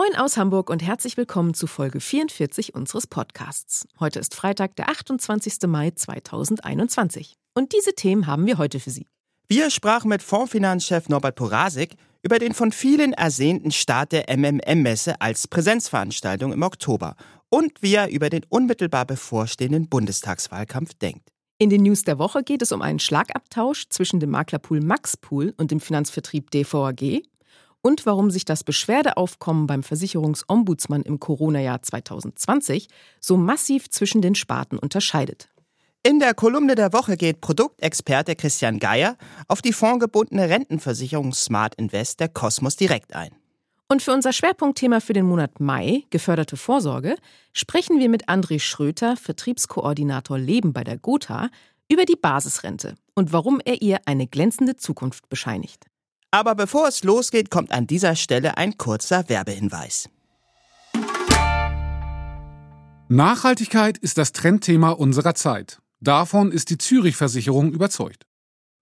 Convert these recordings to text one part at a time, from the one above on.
Moin aus Hamburg und herzlich willkommen zu Folge 44 unseres Podcasts. Heute ist Freitag, der 28. Mai 2021. Und diese Themen haben wir heute für Sie. Wir sprachen mit Fondsfinanzchef Norbert Porasik über den von vielen ersehnten Start der MMM-Messe als Präsenzveranstaltung im Oktober und wie er über den unmittelbar bevorstehenden Bundestagswahlkampf denkt. In den News der Woche geht es um einen Schlagabtausch zwischen dem Maklerpool Maxpool und dem Finanzvertrieb DVAG und warum sich das Beschwerdeaufkommen beim Versicherungsombudsmann im Corona-Jahr 2020 so massiv zwischen den Sparten unterscheidet. In der Kolumne der Woche geht Produktexperte Christian Geier auf die fondgebundene Rentenversicherung Smart Invest der Kosmos direkt ein. Und für unser Schwerpunktthema für den Monat Mai, geförderte Vorsorge, sprechen wir mit André Schröter, Vertriebskoordinator Leben bei der Gotha, über die Basisrente und warum er ihr eine glänzende Zukunft bescheinigt. Aber bevor es losgeht, kommt an dieser Stelle ein kurzer Werbehinweis. Nachhaltigkeit ist das Trendthema unserer Zeit. Davon ist die Zürich-Versicherung überzeugt.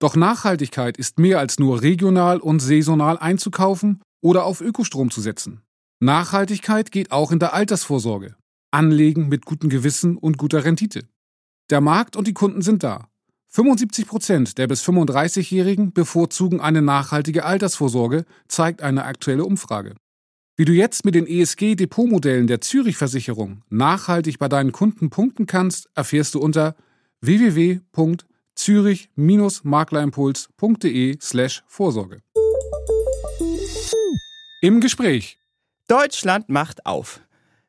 Doch Nachhaltigkeit ist mehr als nur regional und saisonal einzukaufen oder auf Ökostrom zu setzen. Nachhaltigkeit geht auch in der Altersvorsorge. Anlegen mit gutem Gewissen und guter Rendite. Der Markt und die Kunden sind da. 75 Prozent der bis 35-Jährigen bevorzugen eine nachhaltige Altersvorsorge, zeigt eine aktuelle Umfrage. Wie du jetzt mit den ESG-Depotmodellen der Zürich-Versicherung nachhaltig bei deinen Kunden punkten kannst, erfährst du unter www.zürich-maklerimpuls.de/vorsorge. Im Gespräch. Deutschland macht auf.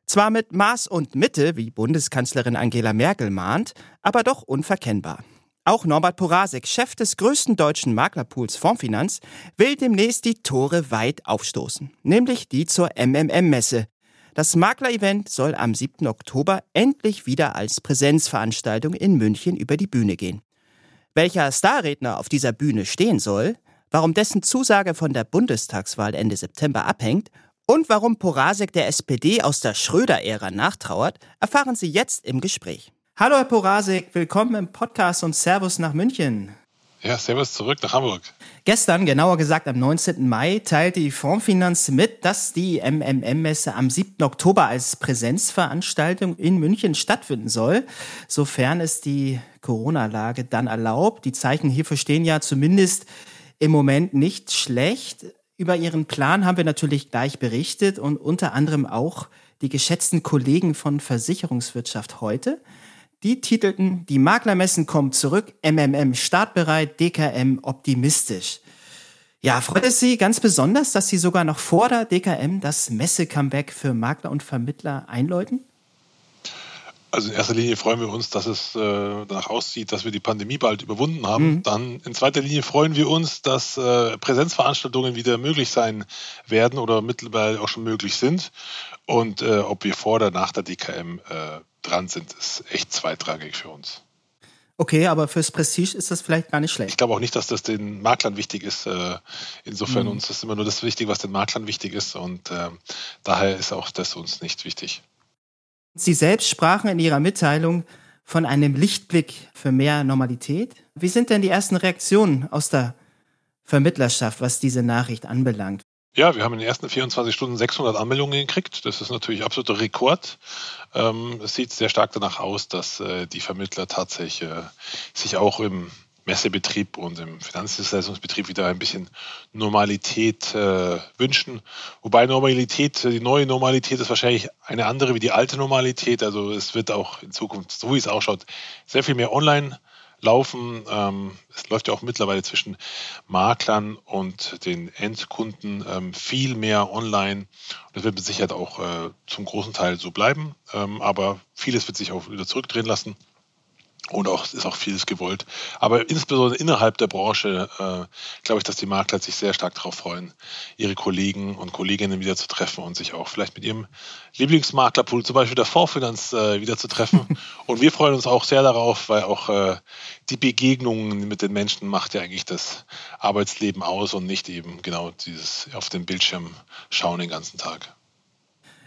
Zwar mit Maß und Mitte, wie Bundeskanzlerin Angela Merkel mahnt, aber doch unverkennbar. Auch Norbert Porasek, Chef des größten deutschen Maklerpools Fondsfinanz, will demnächst die Tore weit aufstoßen, nämlich die zur MMM-Messe. Das Makler-Event soll am 7. Oktober endlich wieder als Präsenzveranstaltung in München über die Bühne gehen. Welcher Starredner auf dieser Bühne stehen soll, warum dessen Zusage von der Bundestagswahl Ende September abhängt und warum Porasek der SPD aus der Schröder-Ära nachtrauert, erfahren Sie jetzt im Gespräch. Hallo Herr Porasik, willkommen im Podcast und Servus nach München. Ja, Servus zurück nach Hamburg. Gestern, genauer gesagt am 19. Mai, teilte die Fondsfinanz mit, dass die MMM-Messe am 7. Oktober als Präsenzveranstaltung in München stattfinden soll, sofern es die Corona-Lage dann erlaubt. Die Zeichen hierfür stehen ja zumindest im Moment nicht schlecht. Über Ihren Plan haben wir natürlich gleich berichtet und unter anderem auch die geschätzten Kollegen von Versicherungswirtschaft heute. Die titelten Die Maklermessen kommen zurück, MMM startbereit, DKM optimistisch. Ja, freut es Sie ganz besonders, dass Sie sogar noch vor der DKM das Messe-Comeback für Makler und Vermittler einläuten? Also in erster Linie freuen wir uns, dass es äh, danach aussieht, dass wir die Pandemie bald überwunden haben. Mhm. Dann in zweiter Linie freuen wir uns, dass äh, Präsenzveranstaltungen wieder möglich sein werden oder mittlerweile auch schon möglich sind. Und äh, ob wir vor oder nach der DKM äh, dran sind, ist echt zweitrangig für uns. Okay, aber fürs Prestige ist das vielleicht gar nicht schlecht. Ich glaube auch nicht, dass das den Maklern wichtig ist. Äh, insofern mhm. uns ist immer nur das wichtig, was den Maklern wichtig ist. Und äh, daher ist auch das uns nicht wichtig. Sie selbst sprachen in Ihrer Mitteilung von einem Lichtblick für mehr Normalität. Wie sind denn die ersten Reaktionen aus der Vermittlerschaft, was diese Nachricht anbelangt? Ja, wir haben in den ersten 24 Stunden 600 Anmeldungen gekriegt. Das ist natürlich absoluter Rekord. Ähm, es sieht sehr stark danach aus, dass äh, die Vermittler tatsächlich äh, sich auch im Messebetrieb und im Finanzdienstleistungsbetrieb wieder ein bisschen Normalität äh, wünschen. Wobei Normalität, die neue Normalität ist wahrscheinlich eine andere wie die alte Normalität. Also es wird auch in Zukunft, so wie es ausschaut, sehr viel mehr online laufen. Ähm, es läuft ja auch mittlerweile zwischen Maklern und den Endkunden ähm, viel mehr online. Das wird mit Sicherheit auch äh, zum großen Teil so bleiben, ähm, aber vieles wird sich auch wieder zurückdrehen lassen. Und auch ist auch vieles gewollt. Aber insbesondere innerhalb der Branche äh, glaube ich, dass die Makler sich sehr stark darauf freuen, ihre Kollegen und Kolleginnen wieder zu treffen und sich auch vielleicht mit ihrem Lieblingsmaklerpool, zum Beispiel der Fondsfinanz, äh, wieder zu treffen. und wir freuen uns auch sehr darauf, weil auch äh, die Begegnungen mit den Menschen macht ja eigentlich das Arbeitsleben aus und nicht eben genau dieses auf den Bildschirm schauen den ganzen Tag.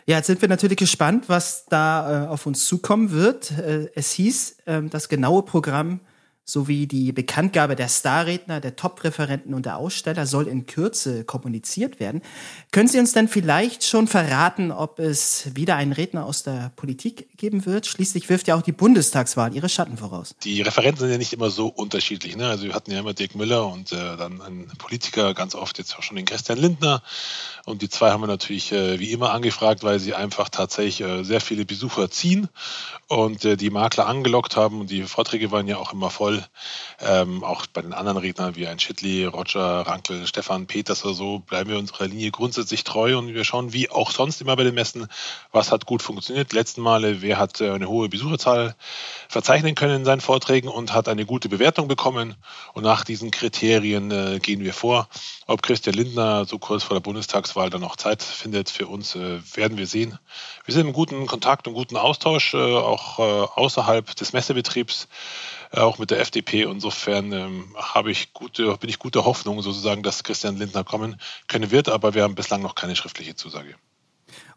Ja, jetzt sind wir natürlich gespannt, was da äh, auf uns zukommen wird. Äh, es hieß, äh, das genaue Programm sowie die Bekanntgabe der Starredner, der Top-Referenten und der Aussteller soll in Kürze kommuniziert werden. Können Sie uns denn vielleicht schon verraten, ob es wieder einen Redner aus der Politik geben wird? Schließlich wirft ja auch die Bundestagswahl ihre Schatten voraus. Die Referenten sind ja nicht immer so unterschiedlich. Ne? Also wir hatten ja immer Dirk Müller und äh, dann einen Politiker, ganz oft jetzt auch schon den Christian Lindner. Und die zwei haben wir natürlich äh, wie immer angefragt, weil sie einfach tatsächlich äh, sehr viele Besucher ziehen und äh, die Makler angelockt haben. Und die Vorträge waren ja auch immer voll. Ähm, auch bei den anderen Rednern wie ein Schittli, Roger, Rankel, Stefan, Peters oder so bleiben wir unserer Linie grundsätzlich treu und wir schauen wie auch sonst immer bei den Messen, was hat gut funktioniert. Letzten Male, wer hat äh, eine hohe Besucherzahl verzeichnen können in seinen Vorträgen und hat eine gute Bewertung bekommen. Und nach diesen Kriterien äh, gehen wir vor. Ob Christian Lindner so kurz vor der Bundestagswahl dann noch Zeit findet für uns, äh, werden wir sehen. Wir sind im guten Kontakt und guten Austausch, äh, auch äh, außerhalb des Messebetriebs. Äh, auch mit der FDP. Insofern ähm, habe ich gute, bin ich guter Hoffnung sozusagen, dass Christian Lindner kommen können wird, aber wir haben bislang noch keine schriftliche Zusage.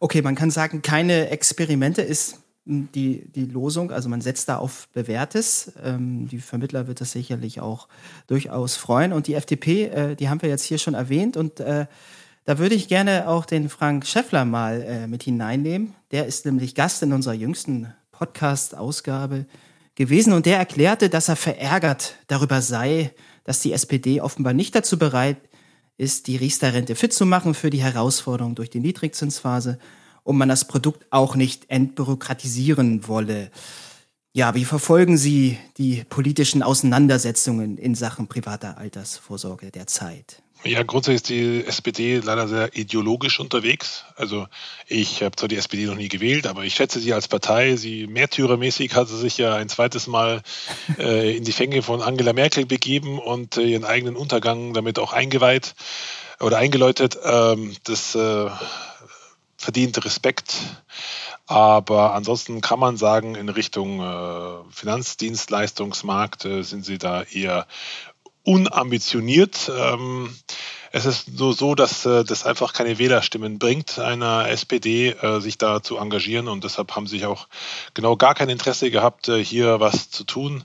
Okay, man kann sagen, keine Experimente ist die, die Losung, also man setzt da auf Bewährtes. Ähm, die Vermittler wird das sicherlich auch durchaus freuen. Und die FDP, äh, die haben wir jetzt hier schon erwähnt und äh, da würde ich gerne auch den Frank Schäffler mal äh, mit hineinnehmen. Der ist nämlich Gast in unserer jüngsten Podcast-Ausgabe gewesen und der erklärte, dass er verärgert darüber sei, dass die SPD offenbar nicht dazu bereit ist, die Riester-Rente fit zu machen für die Herausforderung durch die Niedrigzinsphase und man das Produkt auch nicht entbürokratisieren wolle. Ja, wie verfolgen Sie die politischen Auseinandersetzungen in Sachen privater Altersvorsorge derzeit? Ja, grundsätzlich ist die SPD leider sehr ideologisch unterwegs. Also ich habe zwar die SPD noch nie gewählt, aber ich schätze sie als Partei. Sie märtyrermäßig hat sie sich ja ein zweites Mal äh, in die Fänge von Angela Merkel begeben und äh, ihren eigenen Untergang damit auch eingeweiht oder eingeläutet. Ähm, das äh, verdient Respekt. Aber ansonsten kann man sagen, in Richtung äh, Finanzdienstleistungsmarkt äh, sind sie da eher unambitioniert. Ähm, es ist nur so, dass äh, das einfach keine Wählerstimmen bringt, einer SPD äh, sich da zu engagieren und deshalb haben sie sich auch genau gar kein Interesse gehabt, äh, hier was zu tun.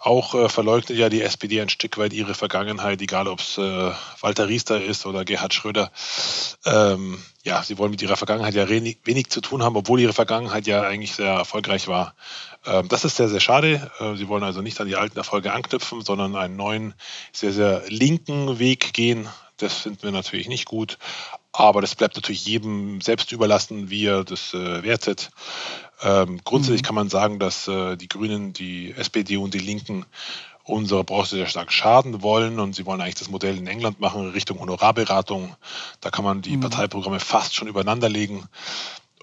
Auch äh, verleugnet ja die SPD ein Stück weit ihre Vergangenheit, egal ob es äh, Walter Riester ist oder Gerhard Schröder. Ähm, ja, sie wollen mit ihrer Vergangenheit ja wenig, wenig, zu tun haben, obwohl ihre Vergangenheit ja eigentlich sehr erfolgreich war. Ähm, das ist sehr, sehr schade. Äh, sie wollen also nicht an die alten Erfolge anknüpfen, sondern einen neuen, sehr, sehr linken Weg gehen. Das finden wir natürlich nicht gut. Aber das bleibt natürlich jedem selbst überlassen, wie er das äh, wertet. Ähm, grundsätzlich mhm. kann man sagen, dass äh, die Grünen, die SPD und die Linken unserer Branche sehr stark schaden wollen und sie wollen eigentlich das Modell in England machen Richtung Honorarberatung. Da kann man die mhm. Parteiprogramme fast schon übereinander legen.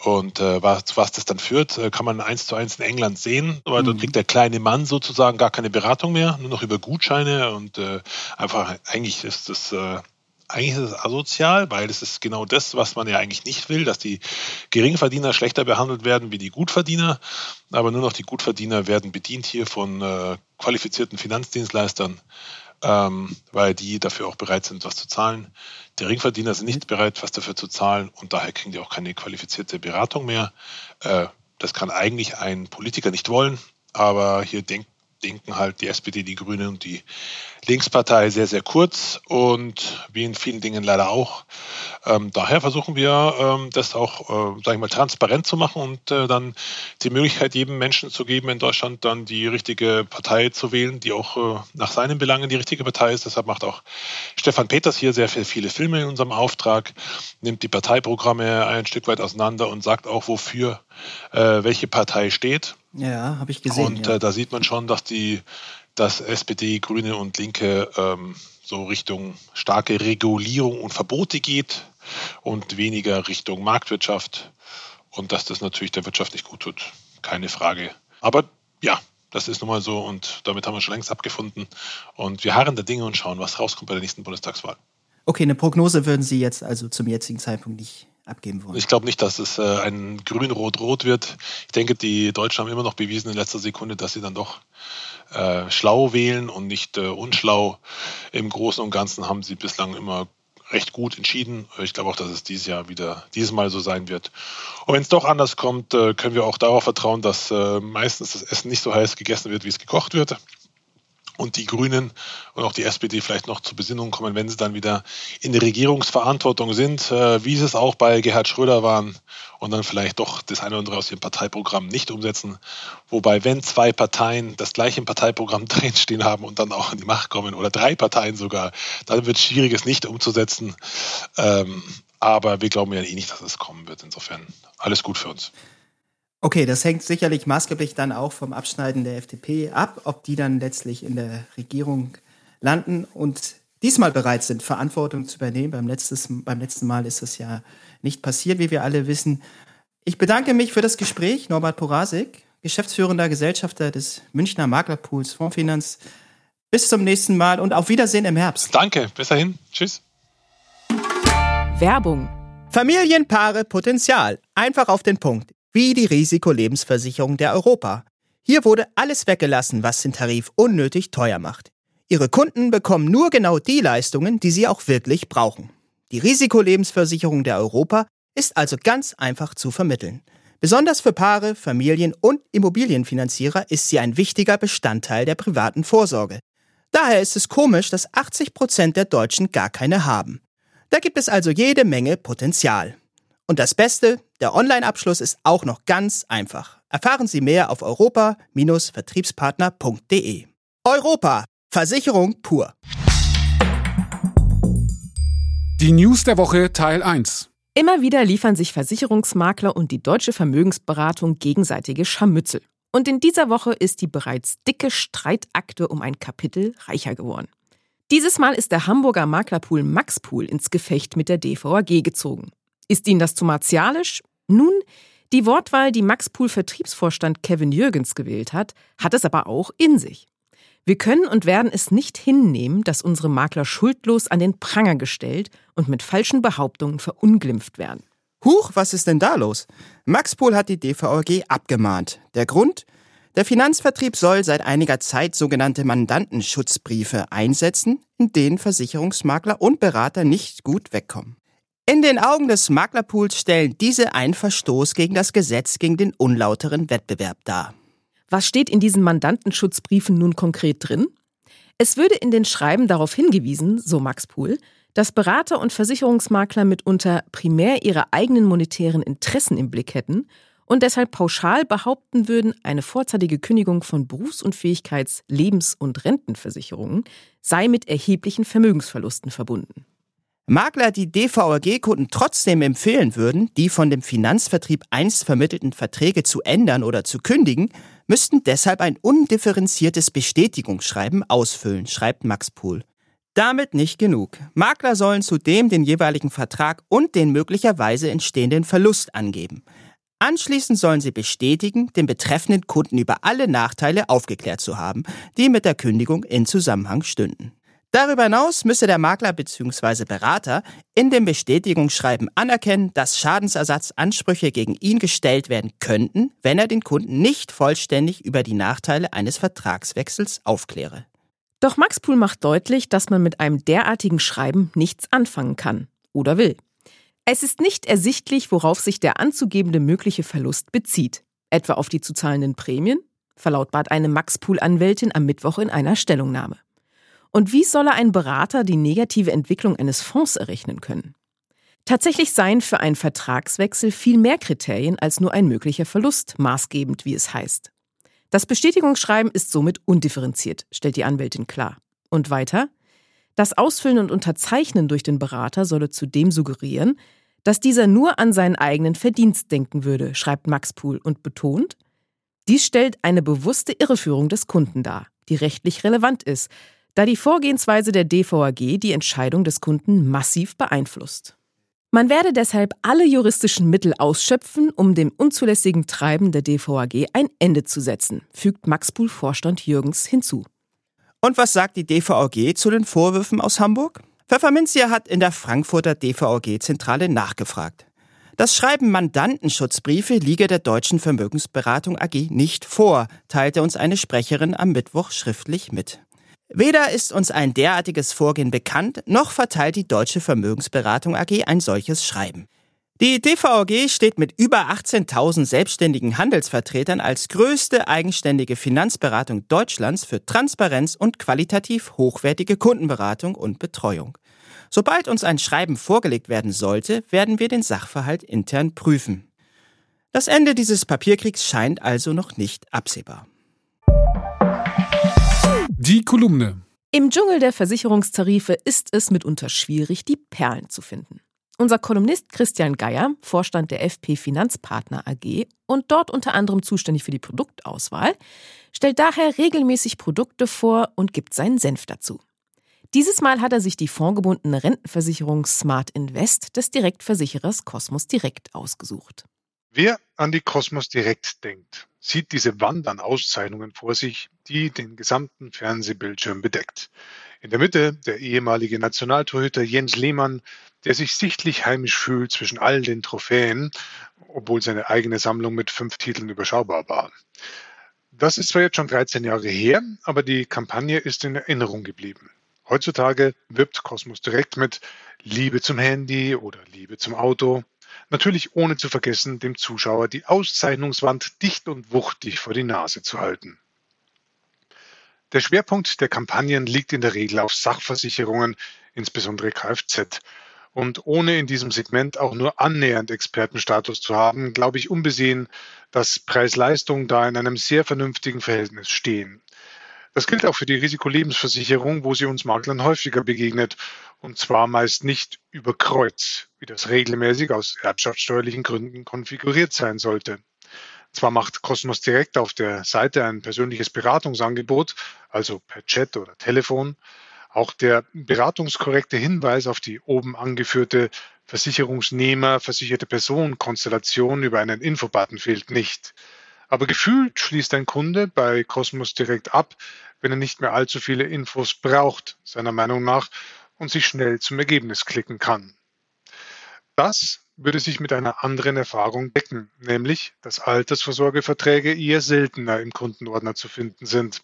Und äh, was, was das dann führt, äh, kann man eins zu eins in England sehen, weil mhm. dort kriegt der kleine Mann sozusagen gar keine Beratung mehr, nur noch über Gutscheine und äh, einfach eigentlich ist das äh, eigentlich ist es asozial, weil es ist genau das, was man ja eigentlich nicht will, dass die Geringverdiener schlechter behandelt werden wie die Gutverdiener. Aber nur noch die Gutverdiener werden bedient hier von äh, qualifizierten Finanzdienstleistern, ähm, weil die dafür auch bereit sind, was zu zahlen. Die Geringverdiener sind nicht bereit, was dafür zu zahlen und daher kriegen die auch keine qualifizierte Beratung mehr. Äh, das kann eigentlich ein Politiker nicht wollen, aber hier denkt denken halt die SPD, die Grünen und die Linkspartei sehr, sehr kurz und wie in vielen Dingen leider auch. Ähm, daher versuchen wir, ähm, das auch, äh, sage ich mal, transparent zu machen und äh, dann die Möglichkeit jedem Menschen zu geben, in Deutschland dann die richtige Partei zu wählen, die auch äh, nach seinen Belangen die richtige Partei ist. Deshalb macht auch Stefan Peters hier sehr viel, viele Filme in unserem Auftrag, nimmt die Parteiprogramme ein Stück weit auseinander und sagt auch, wofür äh, welche Partei steht. Ja, habe ich gesehen. Und ja. äh, da sieht man schon, dass die, dass SPD, Grüne und Linke ähm, so Richtung starke Regulierung und Verbote geht und weniger Richtung Marktwirtschaft und dass das natürlich der Wirtschaft nicht gut tut. Keine Frage. Aber ja, Das ist nun mal so und damit haben wir schon längst abgefunden. Und wir harren der Dinge und schauen, was rauskommt bei der nächsten Bundestagswahl. Okay, eine Prognose würden Sie jetzt also zum jetzigen Zeitpunkt nicht abgeben wollen. Ich glaube nicht, dass es äh, ein Grün-Rot-Rot wird. Ich denke, die Deutschen haben immer noch bewiesen in letzter Sekunde, dass sie dann doch äh, schlau wählen und nicht äh, unschlau. Im Großen und Ganzen haben sie bislang immer recht gut entschieden. Ich glaube auch, dass es dieses Jahr wieder, dieses Mal so sein wird. Und wenn es doch anders kommt, äh, können wir auch darauf vertrauen, dass äh, meistens das Essen nicht so heiß gegessen wird, wie es gekocht wird und die Grünen und auch die SPD vielleicht noch zur Besinnung kommen, wenn sie dann wieder in der Regierungsverantwortung sind, äh, wie sie es auch bei Gerhard Schröder waren und dann vielleicht doch das eine oder andere aus ihrem Parteiprogramm nicht umsetzen. Wobei, wenn zwei Parteien das gleiche im Parteiprogramm drinstehen haben und dann auch an die Macht kommen oder drei Parteien sogar, dann wird es schwierig, es nicht umzusetzen. Ähm, aber wir glauben ja eh nicht, dass es kommen wird. Insofern alles gut für uns. Okay, das hängt sicherlich maßgeblich dann auch vom Abschneiden der FDP ab, ob die dann letztlich in der Regierung landen und diesmal bereit sind, Verantwortung zu übernehmen. Beim, letztes, beim letzten Mal ist das ja nicht passiert, wie wir alle wissen. Ich bedanke mich für das Gespräch, Norbert Porasik, geschäftsführender Gesellschafter des Münchner Maklerpools Fondsfinanz. Bis zum nächsten Mal und auf Wiedersehen im Herbst. Danke, bis dahin. Tschüss. Werbung. Familienpaare Potenzial. Einfach auf den Punkt wie die Risikolebensversicherung der Europa. Hier wurde alles weggelassen, was den Tarif unnötig teuer macht. Ihre Kunden bekommen nur genau die Leistungen, die sie auch wirklich brauchen. Die Risikolebensversicherung der Europa ist also ganz einfach zu vermitteln. Besonders für Paare, Familien und Immobilienfinanzierer ist sie ein wichtiger Bestandteil der privaten Vorsorge. Daher ist es komisch, dass 80 Prozent der Deutschen gar keine haben. Da gibt es also jede Menge Potenzial. Und das Beste, der Online-Abschluss ist auch noch ganz einfach. Erfahren Sie mehr auf europa-vertriebspartner.de. Europa, Versicherung pur. Die News der Woche Teil 1. Immer wieder liefern sich Versicherungsmakler und die deutsche Vermögensberatung gegenseitige Scharmützel. Und in dieser Woche ist die bereits dicke Streitakte um ein Kapitel reicher geworden. Dieses Mal ist der Hamburger Maklerpool Maxpool ins Gefecht mit der DVAG gezogen. Ist Ihnen das zu martialisch? Nun, die Wortwahl, die Max Pool Vertriebsvorstand Kevin Jürgens gewählt hat, hat es aber auch in sich. Wir können und werden es nicht hinnehmen, dass unsere Makler schuldlos an den Pranger gestellt und mit falschen Behauptungen verunglimpft werden. Huch, was ist denn da los? Max Pool hat die DVG abgemahnt. Der Grund? Der Finanzvertrieb soll seit einiger Zeit sogenannte Mandantenschutzbriefe einsetzen, in denen Versicherungsmakler und Berater nicht gut wegkommen. In den Augen des Maklerpools stellen diese einen Verstoß gegen das Gesetz gegen den unlauteren Wettbewerb dar. Was steht in diesen Mandantenschutzbriefen nun konkret drin? Es würde in den Schreiben darauf hingewiesen, so Max Pool, dass Berater und Versicherungsmakler mitunter primär ihre eigenen monetären Interessen im Blick hätten und deshalb pauschal behaupten würden, eine vorzeitige Kündigung von Berufsunfähigkeits-, Lebens- und Rentenversicherungen sei mit erheblichen Vermögensverlusten verbunden. Makler, die DVAG-Kunden trotzdem empfehlen würden, die von dem Finanzvertrieb einst vermittelten Verträge zu ändern oder zu kündigen, müssten deshalb ein undifferenziertes Bestätigungsschreiben ausfüllen, schreibt Max Pool. Damit nicht genug. Makler sollen zudem den jeweiligen Vertrag und den möglicherweise entstehenden Verlust angeben. Anschließend sollen sie bestätigen, den betreffenden Kunden über alle Nachteile aufgeklärt zu haben, die mit der Kündigung in Zusammenhang stünden. Darüber hinaus müsse der Makler bzw. Berater in dem Bestätigungsschreiben anerkennen, dass Schadensersatzansprüche gegen ihn gestellt werden könnten, wenn er den Kunden nicht vollständig über die Nachteile eines Vertragswechsels aufkläre. Doch Max Pool macht deutlich, dass man mit einem derartigen Schreiben nichts anfangen kann oder will. Es ist nicht ersichtlich, worauf sich der anzugebende mögliche Verlust bezieht. Etwa auf die zu zahlenden Prämien? Verlautbart eine Max Pool-Anwältin am Mittwoch in einer Stellungnahme. Und wie solle ein Berater die negative Entwicklung eines Fonds errechnen können? Tatsächlich seien für einen Vertragswechsel viel mehr Kriterien als nur ein möglicher Verlust maßgebend, wie es heißt. Das Bestätigungsschreiben ist somit undifferenziert, stellt die Anwältin klar. Und weiter? Das Ausfüllen und Unterzeichnen durch den Berater solle zudem suggerieren, dass dieser nur an seinen eigenen Verdienst denken würde, schreibt Max Pool und betont, dies stellt eine bewusste Irreführung des Kunden dar, die rechtlich relevant ist, da die Vorgehensweise der DVAG die Entscheidung des Kunden massiv beeinflusst. Man werde deshalb alle juristischen Mittel ausschöpfen, um dem unzulässigen Treiben der DVAG ein Ende zu setzen, fügt Maxpool-Vorstand Jürgens hinzu. Und was sagt die DVAG zu den Vorwürfen aus Hamburg? Pfefferminzia hat in der Frankfurter DVAG-Zentrale nachgefragt. Das Schreiben Mandantenschutzbriefe liege der Deutschen Vermögensberatung AG nicht vor, teilte uns eine Sprecherin am Mittwoch schriftlich mit. Weder ist uns ein derartiges Vorgehen bekannt, noch verteilt die Deutsche Vermögensberatung AG ein solches Schreiben. Die DVG steht mit über 18.000 selbstständigen Handelsvertretern als größte eigenständige Finanzberatung Deutschlands für Transparenz und qualitativ hochwertige Kundenberatung und Betreuung. Sobald uns ein Schreiben vorgelegt werden sollte, werden wir den Sachverhalt intern prüfen. Das Ende dieses Papierkriegs scheint also noch nicht absehbar. Die Kolumne. Im Dschungel der Versicherungstarife ist es mitunter schwierig, die Perlen zu finden. Unser Kolumnist Christian Geier, Vorstand der FP Finanzpartner AG und dort unter anderem zuständig für die Produktauswahl, stellt daher regelmäßig Produkte vor und gibt seinen Senf dazu. Dieses Mal hat er sich die fondgebundene Rentenversicherung Smart Invest des Direktversicherers Cosmos Direkt ausgesucht. Wer an die Cosmos Direkt denkt, sieht diese Wand an Auszeichnungen vor sich, die den gesamten Fernsehbildschirm bedeckt. In der Mitte der ehemalige Nationaltorhüter Jens Lehmann, der sich sichtlich heimisch fühlt zwischen all den Trophäen, obwohl seine eigene Sammlung mit fünf Titeln überschaubar war. Das ist zwar jetzt schon 13 Jahre her, aber die Kampagne ist in Erinnerung geblieben. Heutzutage wirbt Cosmos direkt mit Liebe zum Handy oder Liebe zum Auto. Natürlich ohne zu vergessen, dem Zuschauer die Auszeichnungswand dicht und wuchtig vor die Nase zu halten. Der Schwerpunkt der Kampagnen liegt in der Regel auf Sachversicherungen, insbesondere Kfz. Und ohne in diesem Segment auch nur annähernd Expertenstatus zu haben, glaube ich unbesehen, dass Preis-Leistung da in einem sehr vernünftigen Verhältnis stehen. Das gilt auch für die Risikolebensversicherung, wo sie uns Maklern häufiger begegnet und zwar meist nicht über Kreuz, wie das regelmäßig aus erbschaftssteuerlichen Gründen konfiguriert sein sollte. Zwar macht Cosmos direkt auf der Seite ein persönliches Beratungsangebot, also per Chat oder Telefon. Auch der beratungskorrekte Hinweis auf die oben angeführte Versicherungsnehmer, versicherte Personen-Konstellation über einen Infobutton fehlt nicht. Aber gefühlt schließt ein Kunde bei Cosmos direkt ab, wenn er nicht mehr allzu viele Infos braucht, seiner Meinung nach, und sich schnell zum Ergebnis klicken kann. Das würde sich mit einer anderen Erfahrung decken, nämlich, dass Altersvorsorgeverträge eher seltener im Kundenordner zu finden sind.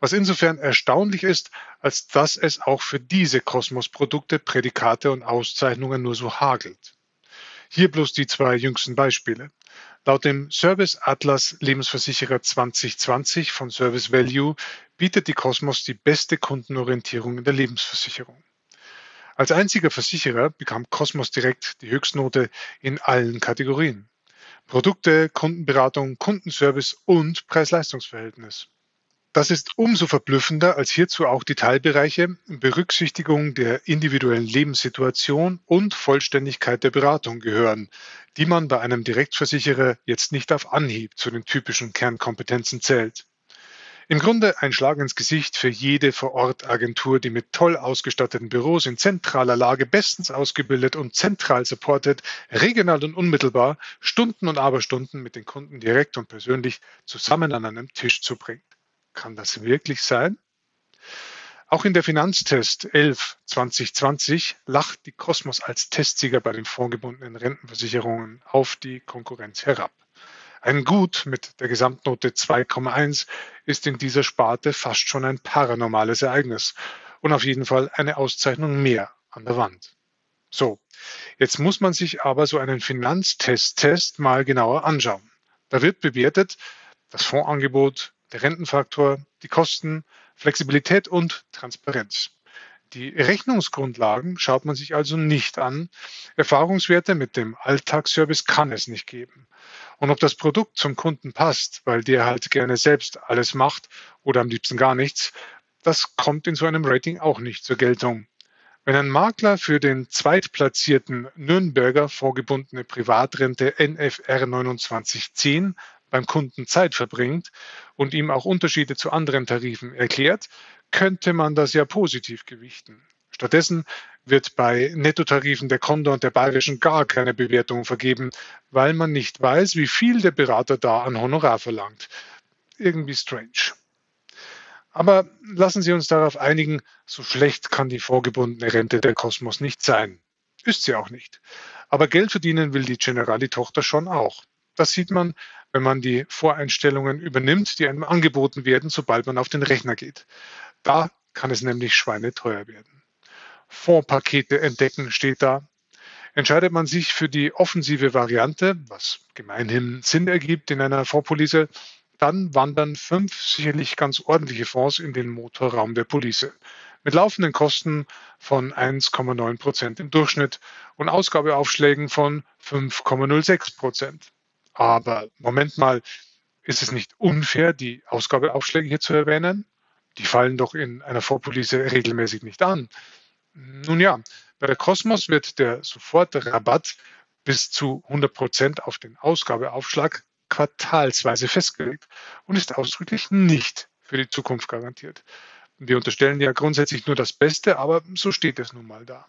Was insofern erstaunlich ist, als dass es auch für diese Kosmos-Produkte Prädikate und Auszeichnungen nur so hagelt. Hier bloß die zwei jüngsten Beispiele. Laut dem Service Atlas Lebensversicherer 2020 von Service Value bietet die Cosmos die beste Kundenorientierung in der Lebensversicherung. Als einziger Versicherer bekam Cosmos direkt die Höchstnote in allen Kategorien. Produkte, Kundenberatung, Kundenservice und Preis-Leistungs-Verhältnis. Das ist umso verblüffender, als hierzu auch die Teilbereiche Berücksichtigung der individuellen Lebenssituation und Vollständigkeit der Beratung gehören, die man bei einem Direktversicherer jetzt nicht auf Anhieb zu den typischen Kernkompetenzen zählt. Im Grunde ein Schlag ins Gesicht für jede Vor-Ort-Agentur, die mit toll ausgestatteten Büros in zentraler Lage, bestens ausgebildet und zentral supportet, regional und unmittelbar Stunden und Aberstunden mit den Kunden direkt und persönlich zusammen an einem Tisch zu bringen. Kann das wirklich sein? Auch in der Finanztest 11 2020 lacht die Kosmos als Testsieger bei den vorgebundenen Rentenversicherungen auf die Konkurrenz herab. Ein Gut mit der Gesamtnote 2,1 ist in dieser Sparte fast schon ein paranormales Ereignis und auf jeden Fall eine Auszeichnung mehr an der Wand. So, jetzt muss man sich aber so einen Finanztest-Test mal genauer anschauen. Da wird bewertet das Fondsangebot, der Rentenfaktor, die Kosten, Flexibilität und Transparenz. Die Rechnungsgrundlagen schaut man sich also nicht an. Erfahrungswerte mit dem Alltagsservice kann es nicht geben. Und ob das Produkt zum Kunden passt, weil der halt gerne selbst alles macht oder am liebsten gar nichts, das kommt in so einem Rating auch nicht zur Geltung. Wenn ein Makler für den zweitplatzierten Nürnberger vorgebundene Privatrente NFR 2910 beim Kunden Zeit verbringt und ihm auch Unterschiede zu anderen Tarifen erklärt, könnte man das ja positiv gewichten. Stattdessen wird bei Nettotarifen der Condor und der Bayerischen gar keine Bewertung vergeben, weil man nicht weiß, wie viel der Berater da an Honorar verlangt. Irgendwie strange. Aber lassen Sie uns darauf einigen, so schlecht kann die vorgebundene Rente der Kosmos nicht sein. Ist sie auch nicht. Aber Geld verdienen will die Generali-Tochter schon auch. Das sieht man, wenn man die Voreinstellungen übernimmt, die einem angeboten werden, sobald man auf den Rechner geht. Da kann es nämlich schweineteuer werden. Fondspakete entdecken steht da. Entscheidet man sich für die offensive Variante, was gemeinhin Sinn ergibt in einer Fondspolice, dann wandern fünf sicherlich ganz ordentliche Fonds in den Motorraum der Police. Mit laufenden Kosten von 1,9 Prozent im Durchschnitt und Ausgabeaufschlägen von 5,06 Prozent. Aber Moment mal, ist es nicht unfair, die Ausgabeaufschläge hier zu erwähnen? Die fallen doch in einer Vorpolice regelmäßig nicht an. Nun ja, bei der Cosmos wird der Sofortrabatt bis zu 100 Prozent auf den Ausgabeaufschlag quartalsweise festgelegt und ist ausdrücklich nicht für die Zukunft garantiert. Wir unterstellen ja grundsätzlich nur das Beste, aber so steht es nun mal da.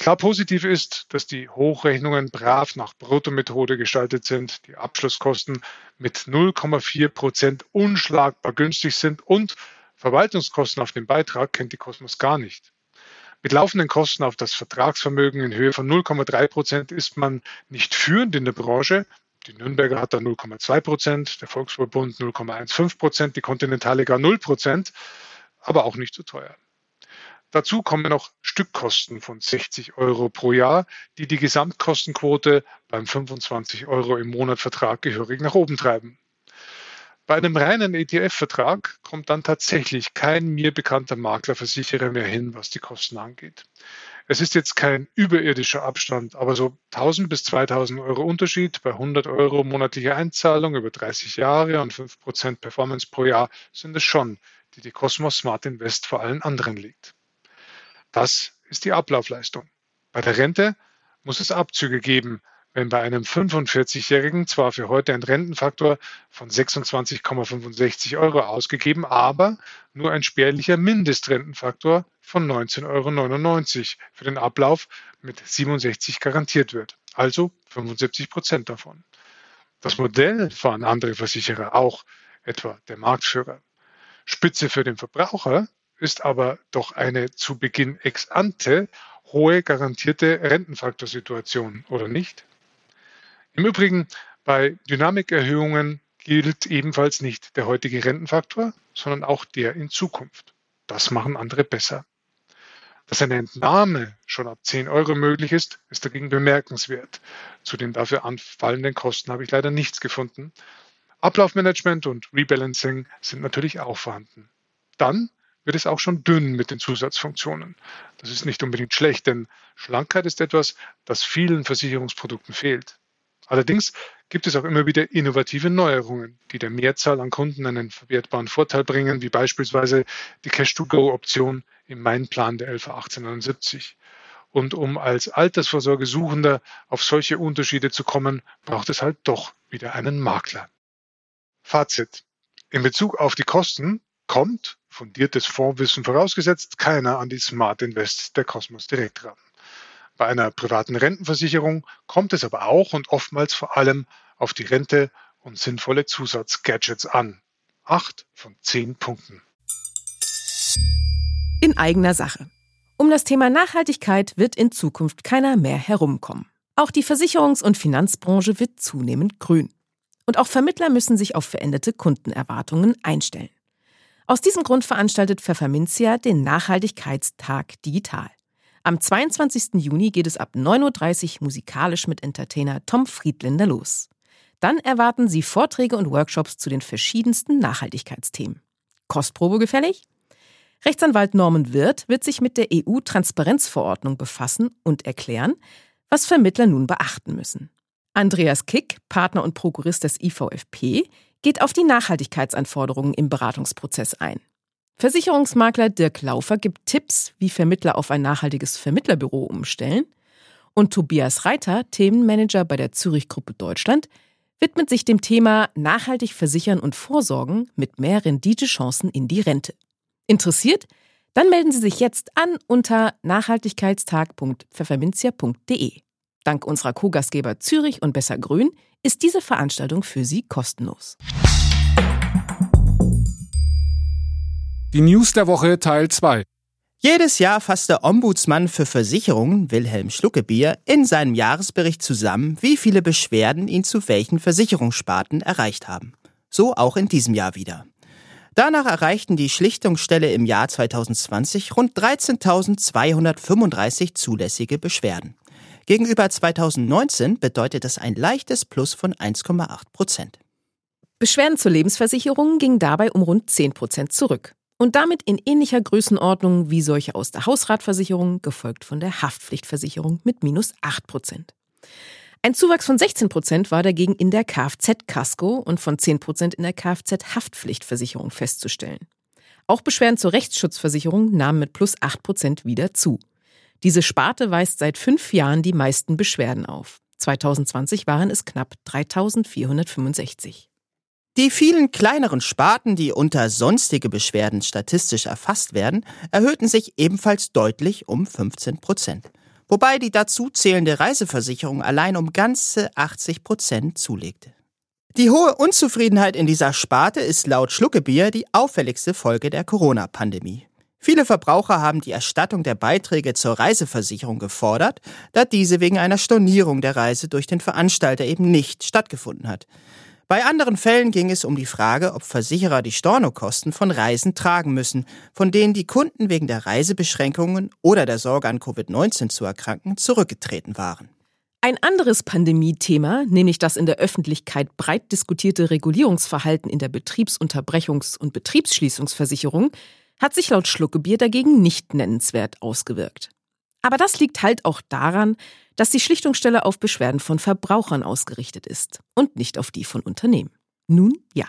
Klar positiv ist, dass die Hochrechnungen brav nach Bruttomethode gestaltet sind, die Abschlusskosten mit 0,4 Prozent unschlagbar günstig sind und Verwaltungskosten auf den Beitrag kennt die Kosmos gar nicht. Mit laufenden Kosten auf das Vertragsvermögen in Höhe von 0,3 Prozent ist man nicht führend in der Branche, die Nürnberger hat da 0,2 Prozent, der Volksverbund 0,15 Prozent, die Kontinentale gar 0 Prozent, aber auch nicht so teuer. Dazu kommen noch Stückkosten von 60 Euro pro Jahr, die die Gesamtkostenquote beim 25 Euro im Monat Vertrag gehörig nach oben treiben. Bei einem reinen ETF-Vertrag kommt dann tatsächlich kein mir bekannter Maklerversicherer mehr hin, was die Kosten angeht. Es ist jetzt kein überirdischer Abstand, aber so 1000 bis 2000 Euro Unterschied bei 100 Euro monatliche Einzahlung über 30 Jahre und 5% Performance pro Jahr sind es schon, die die Cosmos Smart Invest vor allen anderen liegt. Das ist die Ablaufleistung. Bei der Rente muss es Abzüge geben, wenn bei einem 45-Jährigen zwar für heute ein Rentenfaktor von 26,65 Euro ausgegeben, aber nur ein spärlicher Mindestrentenfaktor von 19,99 Euro für den Ablauf mit 67 garantiert wird, also 75 Prozent davon. Das Modell fahren andere Versicherer auch, etwa der Marktführer. Spitze für den Verbraucher ist aber doch eine zu Beginn ex ante hohe garantierte Rentenfaktorsituation, oder nicht? Im Übrigen, bei Dynamikerhöhungen gilt ebenfalls nicht der heutige Rentenfaktor, sondern auch der in Zukunft. Das machen andere besser. Dass eine Entnahme schon ab 10 Euro möglich ist, ist dagegen bemerkenswert. Zu den dafür anfallenden Kosten habe ich leider nichts gefunden. Ablaufmanagement und Rebalancing sind natürlich auch vorhanden. Dann wird es auch schon dünn mit den Zusatzfunktionen. Das ist nicht unbedingt schlecht, denn Schlankheit ist etwas, das vielen Versicherungsprodukten fehlt. Allerdings gibt es auch immer wieder innovative Neuerungen, die der Mehrzahl an Kunden einen verwertbaren Vorteil bringen, wie beispielsweise die Cash-to-Go-Option im Main-Plan der LV 1879. Und um als Altersvorsorgesuchender auf solche Unterschiede zu kommen, braucht es halt doch wieder einen Makler. Fazit. In Bezug auf die Kosten kommt, fundiertes Fondswissen vorausgesetzt, keiner an die Smart Invest der Cosmos direkt ran. Bei einer privaten Rentenversicherung kommt es aber auch und oftmals vor allem auf die Rente und sinnvolle Zusatzgadgets an. Acht von zehn Punkten. In eigener Sache. Um das Thema Nachhaltigkeit wird in Zukunft keiner mehr herumkommen. Auch die Versicherungs- und Finanzbranche wird zunehmend grün. Und auch Vermittler müssen sich auf veränderte Kundenerwartungen einstellen. Aus diesem Grund veranstaltet Pfefferminzia den Nachhaltigkeitstag digital. Am 22. Juni geht es ab 9.30 Uhr musikalisch mit Entertainer Tom Friedländer los. Dann erwarten Sie Vorträge und Workshops zu den verschiedensten Nachhaltigkeitsthemen. Kostprobe gefällig? Rechtsanwalt Norman Wirth wird sich mit der EU-Transparenzverordnung befassen und erklären, was Vermittler nun beachten müssen. Andreas Kick, Partner und Prokurist des IVFP, geht auf die Nachhaltigkeitsanforderungen im Beratungsprozess ein. Versicherungsmakler Dirk Laufer gibt Tipps, wie Vermittler auf ein nachhaltiges Vermittlerbüro umstellen. Und Tobias Reiter, Themenmanager bei der Zürich Gruppe Deutschland, widmet sich dem Thema nachhaltig versichern und vorsorgen mit mehr Renditechancen in die Rente. Interessiert? Dann melden Sie sich jetzt an unter nachhaltigkeitstag.pfefferminzia.de. Dank unserer Co-Gastgeber Zürich und Besser Grün ist diese Veranstaltung für Sie kostenlos. Die News der Woche Teil 2. Jedes Jahr fasst der Ombudsmann für Versicherungen, Wilhelm Schluckebier, in seinem Jahresbericht zusammen, wie viele Beschwerden ihn zu welchen Versicherungssparten erreicht haben. So auch in diesem Jahr wieder. Danach erreichten die Schlichtungsstelle im Jahr 2020 rund 13.235 zulässige Beschwerden. Gegenüber 2019 bedeutet das ein leichtes Plus von 1,8 Prozent. Beschwerden zur Lebensversicherung gingen dabei um rund 10 Prozent zurück und damit in ähnlicher Größenordnung wie solche aus der Hausratversicherung, gefolgt von der Haftpflichtversicherung mit minus 8 Prozent. Ein Zuwachs von 16 Prozent war dagegen in der Kfz-Kasko und von 10 Prozent in der Kfz-Haftpflichtversicherung festzustellen. Auch Beschwerden zur Rechtsschutzversicherung nahmen mit plus 8 Prozent wieder zu. Diese Sparte weist seit fünf Jahren die meisten Beschwerden auf. 2020 waren es knapp 3465. Die vielen kleineren Sparten, die unter sonstige Beschwerden statistisch erfasst werden, erhöhten sich ebenfalls deutlich um 15 Prozent. Wobei die dazu zählende Reiseversicherung allein um ganze 80 Prozent zulegte. Die hohe Unzufriedenheit in dieser Sparte ist laut Schluckebier die auffälligste Folge der Corona-Pandemie. Viele Verbraucher haben die Erstattung der Beiträge zur Reiseversicherung gefordert, da diese wegen einer Stornierung der Reise durch den Veranstalter eben nicht stattgefunden hat. Bei anderen Fällen ging es um die Frage, ob Versicherer die Stornokosten von Reisen tragen müssen, von denen die Kunden wegen der Reisebeschränkungen oder der Sorge an Covid-19 zu erkranken zurückgetreten waren. Ein anderes Pandemie-Thema, nämlich das in der Öffentlichkeit breit diskutierte Regulierungsverhalten in der Betriebsunterbrechungs- und Betriebsschließungsversicherung, hat sich laut Schluckebier dagegen nicht nennenswert ausgewirkt. Aber das liegt halt auch daran, dass die Schlichtungsstelle auf Beschwerden von Verbrauchern ausgerichtet ist und nicht auf die von Unternehmen. Nun ja.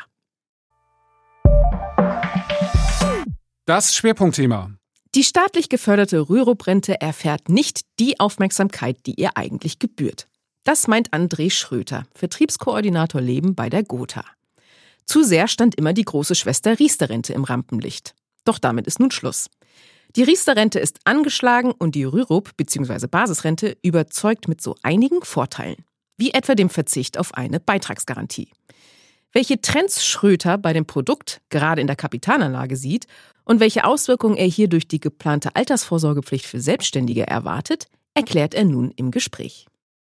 Das Schwerpunktthema. Die staatlich geförderte Rürup-Rente erfährt nicht die Aufmerksamkeit, die ihr eigentlich gebührt. Das meint André Schröter, Vertriebskoordinator Leben bei der Gotha. Zu sehr stand immer die große Schwester Riester-Rente im Rampenlicht. Doch damit ist nun Schluss. Die Riester-Rente ist angeschlagen und die Rürup bzw. Basisrente überzeugt mit so einigen Vorteilen, wie etwa dem Verzicht auf eine Beitragsgarantie. Welche Trends Schröter bei dem Produkt gerade in der Kapitalanlage sieht und welche Auswirkungen er hier durch die geplante Altersvorsorgepflicht für Selbstständige erwartet, erklärt er nun im Gespräch.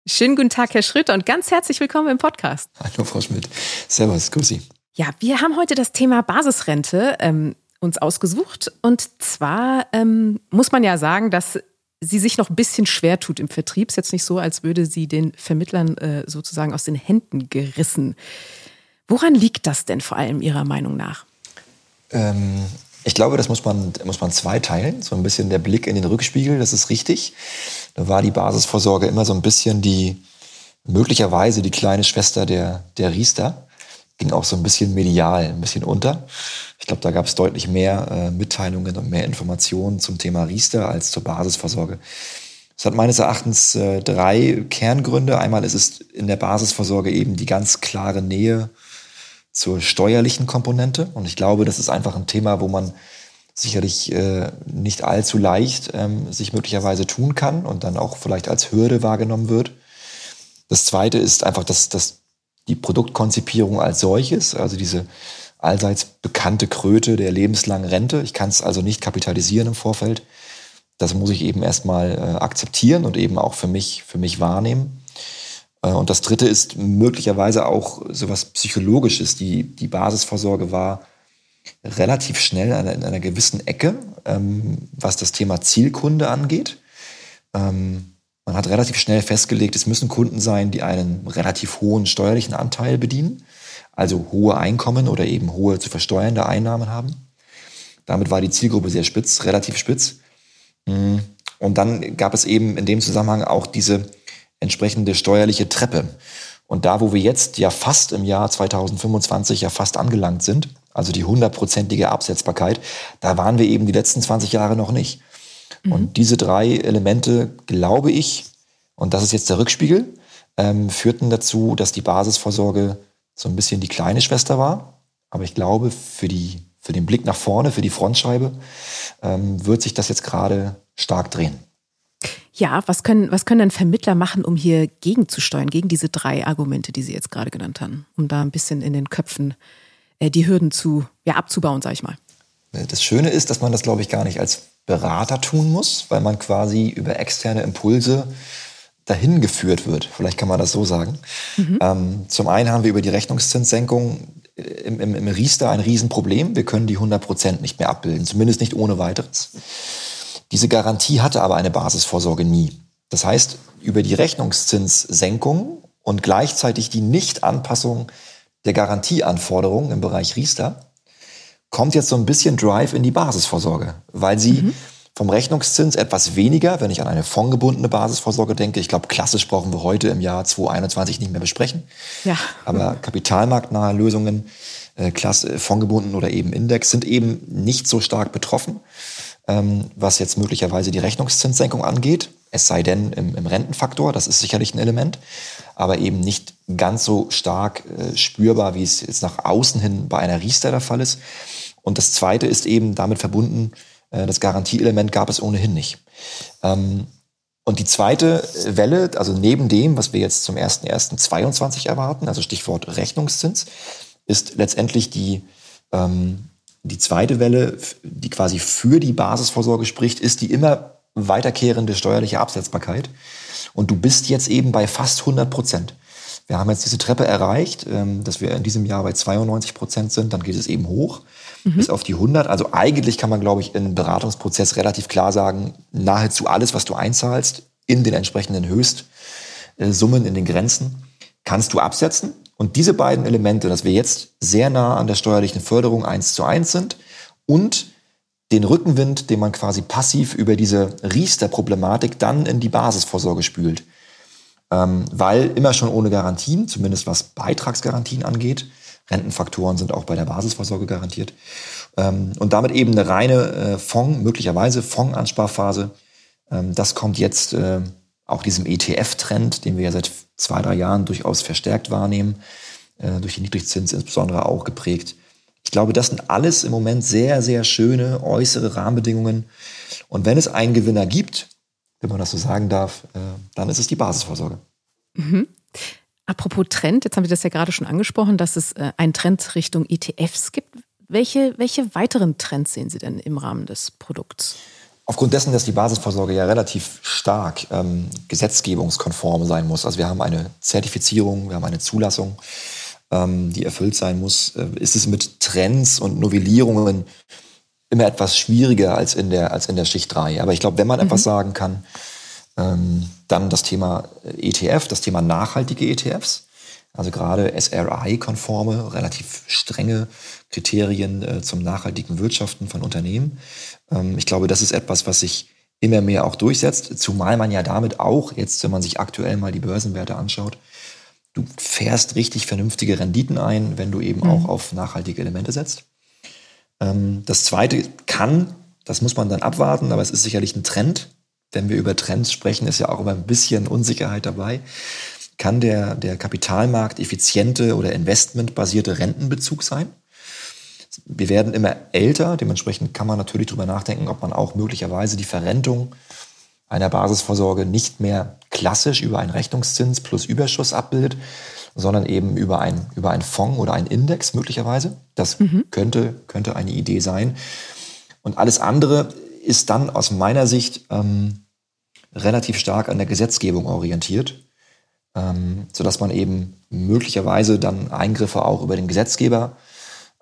Schönen guten Tag, Herr Schröter, und ganz herzlich willkommen im Podcast. Hallo, Frau Schmidt. Servus, grüß Sie. Ja, wir haben heute das Thema Basisrente. Ähm, uns ausgesucht. Und zwar ähm, muss man ja sagen, dass sie sich noch ein bisschen schwer tut im Vertrieb. Es ist jetzt nicht so, als würde sie den Vermittlern äh, sozusagen aus den Händen gerissen. Woran liegt das denn vor allem Ihrer Meinung nach? Ähm, ich glaube, das muss man, muss man zweiteilen. So ein bisschen der Blick in den Rückspiegel, das ist richtig. Da war die Basisvorsorge immer so ein bisschen die, möglicherweise die kleine Schwester der, der Riester ging auch so ein bisschen medial, ein bisschen unter. Ich glaube, da gab es deutlich mehr äh, Mitteilungen und mehr Informationen zum Thema Riester als zur Basisversorge. Es hat meines Erachtens äh, drei Kerngründe. Einmal ist es in der Basisversorge eben die ganz klare Nähe zur steuerlichen Komponente. Und ich glaube, das ist einfach ein Thema, wo man sicherlich äh, nicht allzu leicht ähm, sich möglicherweise tun kann und dann auch vielleicht als Hürde wahrgenommen wird. Das zweite ist einfach das, das die Produktkonzipierung als solches, also diese allseits bekannte Kröte der lebenslangen Rente. Ich kann es also nicht kapitalisieren im Vorfeld. Das muss ich eben erstmal äh, akzeptieren und eben auch für mich, für mich wahrnehmen. Äh, und das dritte ist möglicherweise auch sowas Psychologisches. Die, die Basisvorsorge war relativ schnell in einer, in einer gewissen Ecke, ähm, was das Thema Zielkunde angeht. Ähm, man hat relativ schnell festgelegt, es müssen Kunden sein, die einen relativ hohen steuerlichen Anteil bedienen, also hohe Einkommen oder eben hohe zu versteuernde Einnahmen haben. Damit war die Zielgruppe sehr spitz, relativ spitz. Mm. Und dann gab es eben in dem Zusammenhang auch diese entsprechende steuerliche Treppe. Und da, wo wir jetzt ja fast im Jahr 2025 ja fast angelangt sind, also die hundertprozentige Absetzbarkeit, da waren wir eben die letzten 20 Jahre noch nicht. Mhm. Und diese drei Elemente, glaube ich, und das ist jetzt der Rückspiegel, ähm, führten dazu, dass die Basisvorsorge so ein bisschen die kleine Schwester war. Aber ich glaube, für die, für den Blick nach vorne, für die Frontscheibe, ähm, wird sich das jetzt gerade stark drehen. Ja, was können, was können denn Vermittler machen, um hier gegenzusteuern, gegen diese drei Argumente, die Sie jetzt gerade genannt haben, um da ein bisschen in den Köpfen äh, die Hürden zu, ja, abzubauen, sag ich mal? Das Schöne ist, dass man das, glaube ich, gar nicht als Berater tun muss, weil man quasi über externe Impulse dahin geführt wird. Vielleicht kann man das so sagen. Mhm. Ähm, zum einen haben wir über die Rechnungszinssenkung äh, im, im, im Riester ein Riesenproblem. Wir können die 100 Prozent nicht mehr abbilden, zumindest nicht ohne weiteres. Diese Garantie hatte aber eine Basisvorsorge nie. Das heißt, über die Rechnungszinssenkung und gleichzeitig die Nichtanpassung der Garantieanforderungen im Bereich Riester kommt jetzt so ein bisschen Drive in die Basisvorsorge, weil sie mhm. vom Rechnungszins etwas weniger, wenn ich an eine fondgebundene Basisvorsorge denke, ich glaube, klassisch brauchen wir heute im Jahr 2021 nicht mehr besprechen. Ja. Aber kapitalmarktnahe Lösungen, äh, Klasse, fondgebunden oder eben Index, sind eben nicht so stark betroffen, ähm, was jetzt möglicherweise die Rechnungszinssenkung angeht. Es sei denn im, im Rentenfaktor, das ist sicherlich ein Element, aber eben nicht ganz so stark äh, spürbar, wie es jetzt nach außen hin bei einer Riester der Fall ist. Und das Zweite ist eben damit verbunden, äh, das Garantieelement gab es ohnehin nicht. Ähm, und die zweite Welle, also neben dem, was wir jetzt zum 1.1.22 erwarten, also Stichwort Rechnungszins, ist letztendlich die, ähm, die zweite Welle, die quasi für die Basisvorsorge spricht, ist die immer weiterkehrende steuerliche Absetzbarkeit. Und du bist jetzt eben bei fast 100 Prozent. Wir haben jetzt diese Treppe erreicht, ähm, dass wir in diesem Jahr bei 92 Prozent sind. Dann geht es eben hoch mhm. bis auf die 100. Also eigentlich kann man, glaube ich, im Beratungsprozess relativ klar sagen, nahezu alles, was du einzahlst, in den entsprechenden Höchstsummen, in den Grenzen, kannst du absetzen. Und diese beiden Elemente, dass wir jetzt sehr nah an der steuerlichen Förderung eins zu eins sind und den Rückenwind, den man quasi passiv über diese Riester-Problematik dann in die Basisvorsorge spült. Ähm, weil immer schon ohne Garantien, zumindest was Beitragsgarantien angeht, Rentenfaktoren sind auch bei der Basisvorsorge garantiert. Ähm, und damit eben eine reine äh, Fonds, möglicherweise Fondsansparphase. Ähm, das kommt jetzt äh, auch diesem ETF-Trend, den wir ja seit zwei, drei Jahren durchaus verstärkt wahrnehmen, äh, durch die Niedrigzins insbesondere auch geprägt. Ich glaube, das sind alles im Moment sehr, sehr schöne äußere Rahmenbedingungen. Und wenn es einen Gewinner gibt, wenn man das so sagen darf, dann ist es die Basisvorsorge. Mhm. Apropos Trend, jetzt haben Sie das ja gerade schon angesprochen, dass es äh, einen Trend Richtung ETFs gibt. Welche, welche weiteren Trends sehen Sie denn im Rahmen des Produkts? Aufgrund dessen, dass die Basisvorsorge ja relativ stark ähm, gesetzgebungskonform sein muss, also wir haben eine Zertifizierung, wir haben eine Zulassung, ähm, die erfüllt sein muss, äh, ist es mit Trends und Novellierungen immer etwas schwieriger als in der, als in der Schicht 3. Aber ich glaube, wenn man mhm. etwas sagen kann, dann das Thema ETF, das Thema nachhaltige ETFs. Also gerade SRI-konforme, relativ strenge Kriterien äh, zum nachhaltigen Wirtschaften von Unternehmen. Ähm, ich glaube, das ist etwas, was sich immer mehr auch durchsetzt, zumal man ja damit auch, jetzt wenn man sich aktuell mal die Börsenwerte anschaut, du fährst richtig vernünftige Renditen ein, wenn du eben mhm. auch auf nachhaltige Elemente setzt. Ähm, das zweite kann, das muss man dann abwarten, aber es ist sicherlich ein Trend. Wenn wir über Trends sprechen, ist ja auch immer ein bisschen Unsicherheit dabei. Kann der, der Kapitalmarkt effiziente oder investmentbasierte Rentenbezug sein? Wir werden immer älter, dementsprechend kann man natürlich darüber nachdenken, ob man auch möglicherweise die Verrentung einer Basisvorsorge nicht mehr klassisch über einen Rechnungszins plus Überschuss abbildet, sondern eben über ein, über einen Fonds oder einen Index möglicherweise. Das mhm. könnte, könnte eine Idee sein. Und alles andere ist dann aus meiner Sicht ähm, relativ stark an der Gesetzgebung orientiert, ähm, sodass man eben möglicherweise dann Eingriffe auch über den Gesetzgeber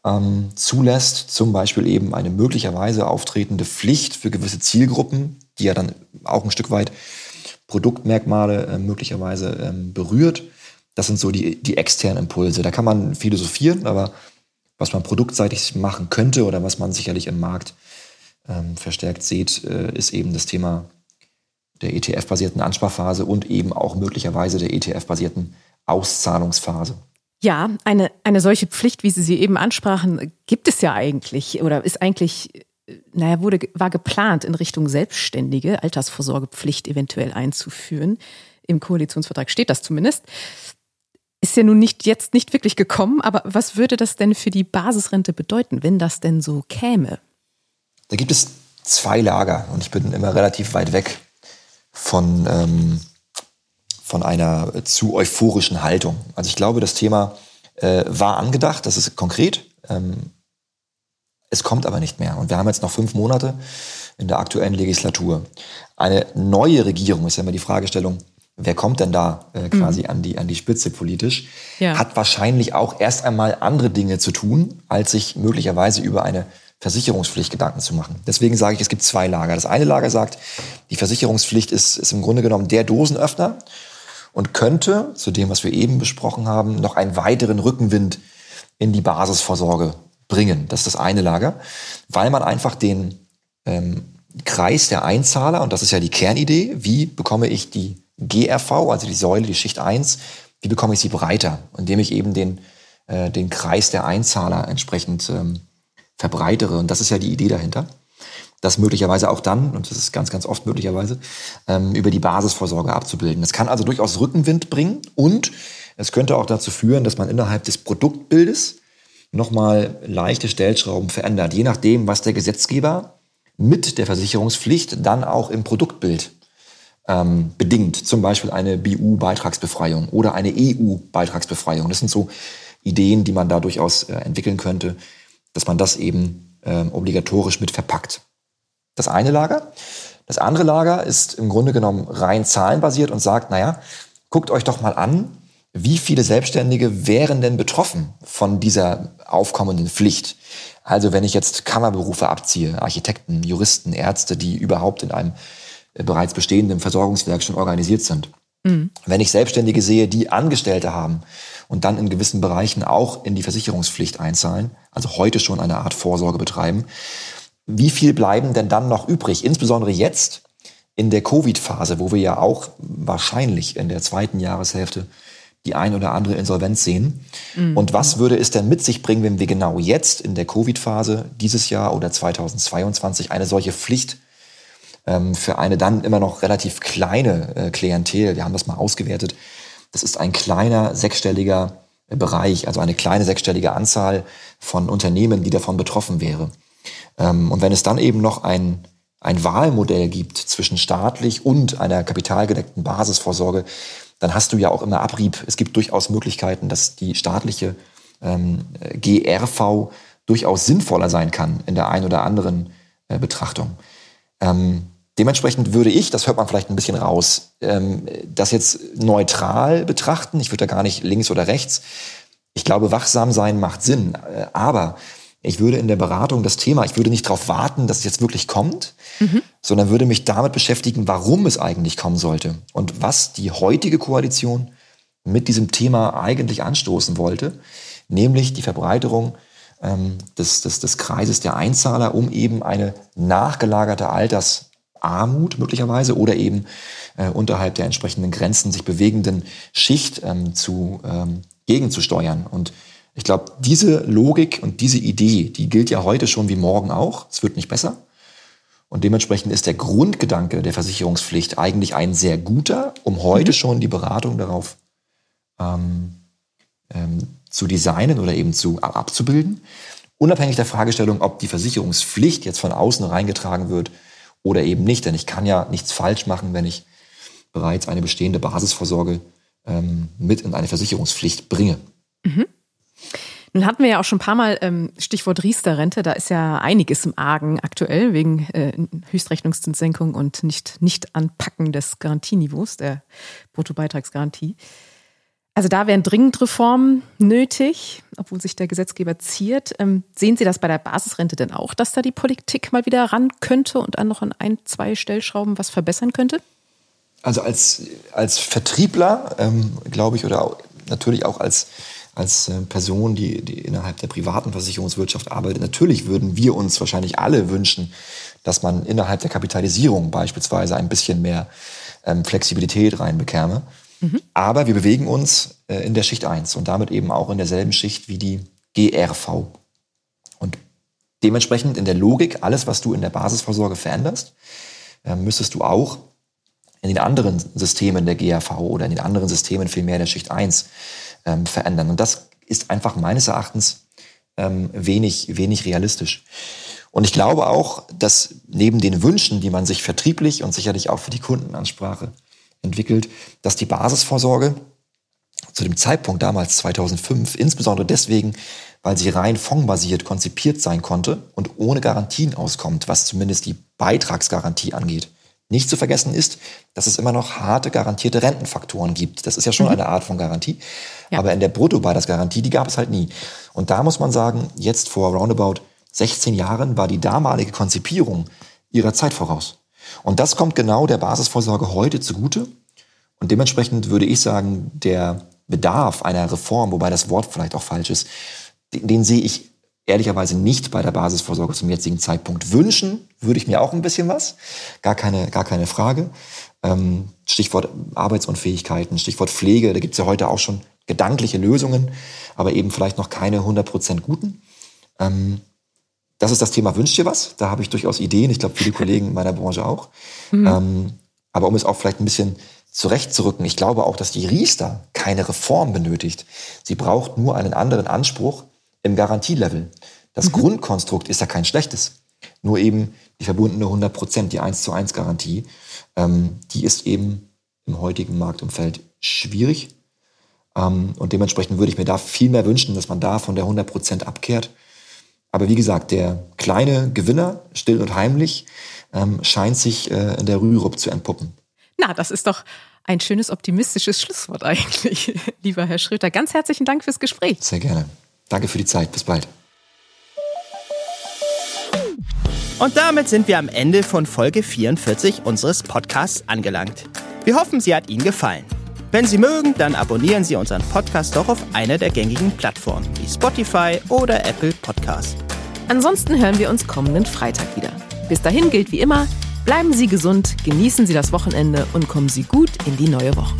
ähm, zulässt, zum Beispiel eben eine möglicherweise auftretende Pflicht für gewisse Zielgruppen, die ja dann auch ein Stück weit Produktmerkmale äh, möglicherweise ähm, berührt. Das sind so die, die externen Impulse. Da kann man philosophieren, aber was man produktseitig machen könnte oder was man sicherlich im Markt ähm, verstärkt sieht, äh, ist eben das Thema der ETF-basierten Ansparphase und eben auch möglicherweise der ETF-basierten Auszahlungsphase. Ja, eine, eine solche Pflicht, wie Sie sie eben ansprachen, gibt es ja eigentlich oder ist eigentlich, naja, wurde, war geplant in Richtung selbstständige Altersvorsorgepflicht eventuell einzuführen. Im Koalitionsvertrag steht das zumindest. Ist ja nun nicht jetzt nicht wirklich gekommen, aber was würde das denn für die Basisrente bedeuten, wenn das denn so käme? Da gibt es zwei Lager und ich bin immer relativ weit weg von, ähm, von einer zu euphorischen Haltung. Also ich glaube, das Thema äh, war angedacht, das ist konkret. Ähm, es kommt aber nicht mehr. Und wir haben jetzt noch fünf Monate in der aktuellen Legislatur. Eine neue Regierung ist ja immer die Fragestellung, wer kommt denn da äh, quasi mhm. an, die, an die Spitze politisch, ja. hat wahrscheinlich auch erst einmal andere Dinge zu tun, als sich möglicherweise über eine Versicherungspflicht Gedanken zu machen. Deswegen sage ich, es gibt zwei Lager. Das eine Lager sagt, die Versicherungspflicht ist, ist im Grunde genommen der Dosenöffner und könnte, zu dem, was wir eben besprochen haben, noch einen weiteren Rückenwind in die Basisvorsorge bringen. Das ist das eine Lager, weil man einfach den ähm, Kreis der Einzahler, und das ist ja die Kernidee, wie bekomme ich die GRV, also die Säule, die Schicht 1, wie bekomme ich sie breiter, indem ich eben den, äh, den Kreis der Einzahler entsprechend ähm, verbreitere. Und das ist ja die Idee dahinter. Das möglicherweise auch dann, und das ist ganz, ganz oft möglicherweise, ähm, über die Basisvorsorge abzubilden. Das kann also durchaus Rückenwind bringen und es könnte auch dazu führen, dass man innerhalb des Produktbildes nochmal leichte Stellschrauben verändert, je nachdem, was der Gesetzgeber mit der Versicherungspflicht dann auch im Produktbild ähm, bedingt. Zum Beispiel eine BU-Beitragsbefreiung oder eine EU-Beitragsbefreiung. Das sind so Ideen, die man da durchaus äh, entwickeln könnte, dass man das eben äh, obligatorisch mit verpackt. Das eine Lager. Das andere Lager ist im Grunde genommen rein zahlenbasiert und sagt, naja, guckt euch doch mal an, wie viele Selbstständige wären denn betroffen von dieser aufkommenden Pflicht? Also wenn ich jetzt Kammerberufe abziehe, Architekten, Juristen, Ärzte, die überhaupt in einem äh, bereits bestehenden Versorgungswerk schon organisiert sind. Mhm. Wenn ich Selbstständige sehe, die Angestellte haben und dann in gewissen Bereichen auch in die Versicherungspflicht einzahlen, also heute schon eine Art Vorsorge betreiben, wie viel bleiben denn dann noch übrig? Insbesondere jetzt in der Covid-Phase, wo wir ja auch wahrscheinlich in der zweiten Jahreshälfte die ein oder andere Insolvenz sehen. Mhm. Und was würde es denn mit sich bringen, wenn wir genau jetzt in der Covid-Phase dieses Jahr oder 2022 eine solche Pflicht ähm, für eine dann immer noch relativ kleine äh, Klientel, wir haben das mal ausgewertet, das ist ein kleiner sechsstelliger äh, Bereich, also eine kleine sechsstellige Anzahl von Unternehmen, die davon betroffen wäre. Ähm, und wenn es dann eben noch ein, ein Wahlmodell gibt zwischen staatlich und einer kapitalgedeckten Basisvorsorge, dann hast du ja auch immer Abrieb. Es gibt durchaus Möglichkeiten, dass die staatliche ähm, GRV durchaus sinnvoller sein kann in der einen oder anderen äh, Betrachtung. Ähm, dementsprechend würde ich, das hört man vielleicht ein bisschen raus, ähm, das jetzt neutral betrachten. Ich würde da gar nicht links oder rechts. Ich glaube, wachsam sein macht Sinn. Äh, aber ich würde in der Beratung das Thema, ich würde nicht darauf warten, dass es jetzt wirklich kommt, mhm. sondern würde mich damit beschäftigen, warum es eigentlich kommen sollte und was die heutige Koalition mit diesem Thema eigentlich anstoßen wollte, nämlich die Verbreiterung ähm, des, des, des Kreises der Einzahler, um eben eine nachgelagerte Altersarmut möglicherweise oder eben äh, unterhalb der entsprechenden Grenzen sich bewegenden Schicht ähm, zu ähm, gegenzusteuern. Und ich glaube, diese Logik und diese Idee, die gilt ja heute schon wie morgen auch. Es wird nicht besser. Und dementsprechend ist der Grundgedanke der Versicherungspflicht eigentlich ein sehr guter, um heute mhm. schon die Beratung darauf ähm, ähm, zu designen oder eben zu abzubilden. Unabhängig der Fragestellung, ob die Versicherungspflicht jetzt von außen reingetragen wird oder eben nicht. Denn ich kann ja nichts falsch machen, wenn ich bereits eine bestehende Basisvorsorge ähm, mit in eine Versicherungspflicht bringe. Mhm. Nun hatten wir ja auch schon ein paar Mal ähm, Stichwort Riester-Rente, da ist ja einiges im Argen aktuell wegen äh, Höchstrechnungszinssenkung und nicht, nicht Anpacken des Garantieniveaus, der Bruttobeitragsgarantie. Also da wären dringend Reformen nötig, obwohl sich der Gesetzgeber ziert. Ähm, sehen Sie das bei der Basisrente denn auch, dass da die Politik mal wieder ran könnte und dann noch an ein, zwei Stellschrauben was verbessern könnte? Also als, als Vertriebler, ähm, glaube ich, oder natürlich auch als als äh, Person, die, die innerhalb der privaten Versicherungswirtschaft arbeitet, natürlich würden wir uns wahrscheinlich alle wünschen, dass man innerhalb der Kapitalisierung beispielsweise ein bisschen mehr ähm, Flexibilität reinbekäme. Mhm. Aber wir bewegen uns äh, in der Schicht 1 und damit eben auch in derselben Schicht wie die GRV. Und dementsprechend in der Logik, alles, was du in der Basisvorsorge veränderst, äh, müsstest du auch in den anderen Systemen der GRV oder in den anderen Systemen vielmehr der Schicht 1 ähm, verändern. Und das ist einfach meines Erachtens ähm, wenig, wenig realistisch. Und ich glaube auch, dass neben den Wünschen, die man sich vertrieblich und sicherlich auch für die Kundenansprache entwickelt, dass die Basisvorsorge zu dem Zeitpunkt damals 2005, insbesondere deswegen, weil sie rein fondbasiert konzipiert sein konnte und ohne Garantien auskommt, was zumindest die Beitragsgarantie angeht. Nicht zu vergessen ist, dass es immer noch harte garantierte Rentenfaktoren gibt. Das ist ja schon mhm. eine Art von Garantie. Ja. Aber in der Brutto-Beitragsgarantie, die gab es halt nie. Und da muss man sagen, jetzt vor roundabout 16 Jahren war die damalige Konzipierung ihrer Zeit voraus. Und das kommt genau der Basisvorsorge heute zugute. Und dementsprechend würde ich sagen, der Bedarf einer Reform, wobei das Wort vielleicht auch falsch ist, den, den sehe ich ehrlicherweise nicht bei der Basisvorsorge zum jetzigen Zeitpunkt. Wünschen würde ich mir auch ein bisschen was, gar keine, gar keine Frage. Ähm, Stichwort Arbeitsunfähigkeiten, Stichwort Pflege, da gibt es ja heute auch schon gedankliche Lösungen, aber eben vielleicht noch keine 100% guten. Ähm, das ist das Thema Wünscht dir was? Da habe ich durchaus Ideen. Ich glaube, viele Kollegen in meiner Branche auch. Mhm. Ähm, aber um es auch vielleicht ein bisschen zurechtzurücken, ich glaube auch, dass die Riester keine Reform benötigt. Sie braucht nur einen anderen Anspruch im Garantielevel. Das mhm. Grundkonstrukt ist ja kein schlechtes. Nur eben die verbundene 100 Prozent, die 1 zu 1 Garantie, ähm, die ist eben im heutigen Marktumfeld schwierig. Ähm, und dementsprechend würde ich mir da viel mehr wünschen, dass man da von der 100 Prozent abkehrt. Aber wie gesagt, der kleine Gewinner, still und heimlich, ähm, scheint sich äh, in der Rürup zu entpuppen. Na, das ist doch ein schönes optimistisches Schlusswort eigentlich, lieber Herr Schröter. Ganz herzlichen Dank fürs Gespräch. Sehr gerne. Danke für die Zeit. Bis bald. Und damit sind wir am Ende von Folge 44 unseres Podcasts angelangt. Wir hoffen, sie hat Ihnen gefallen. Wenn Sie mögen, dann abonnieren Sie unseren Podcast doch auf einer der gängigen Plattformen wie Spotify oder Apple Podcasts. Ansonsten hören wir uns kommenden Freitag wieder. Bis dahin gilt wie immer, bleiben Sie gesund, genießen Sie das Wochenende und kommen Sie gut in die neue Woche.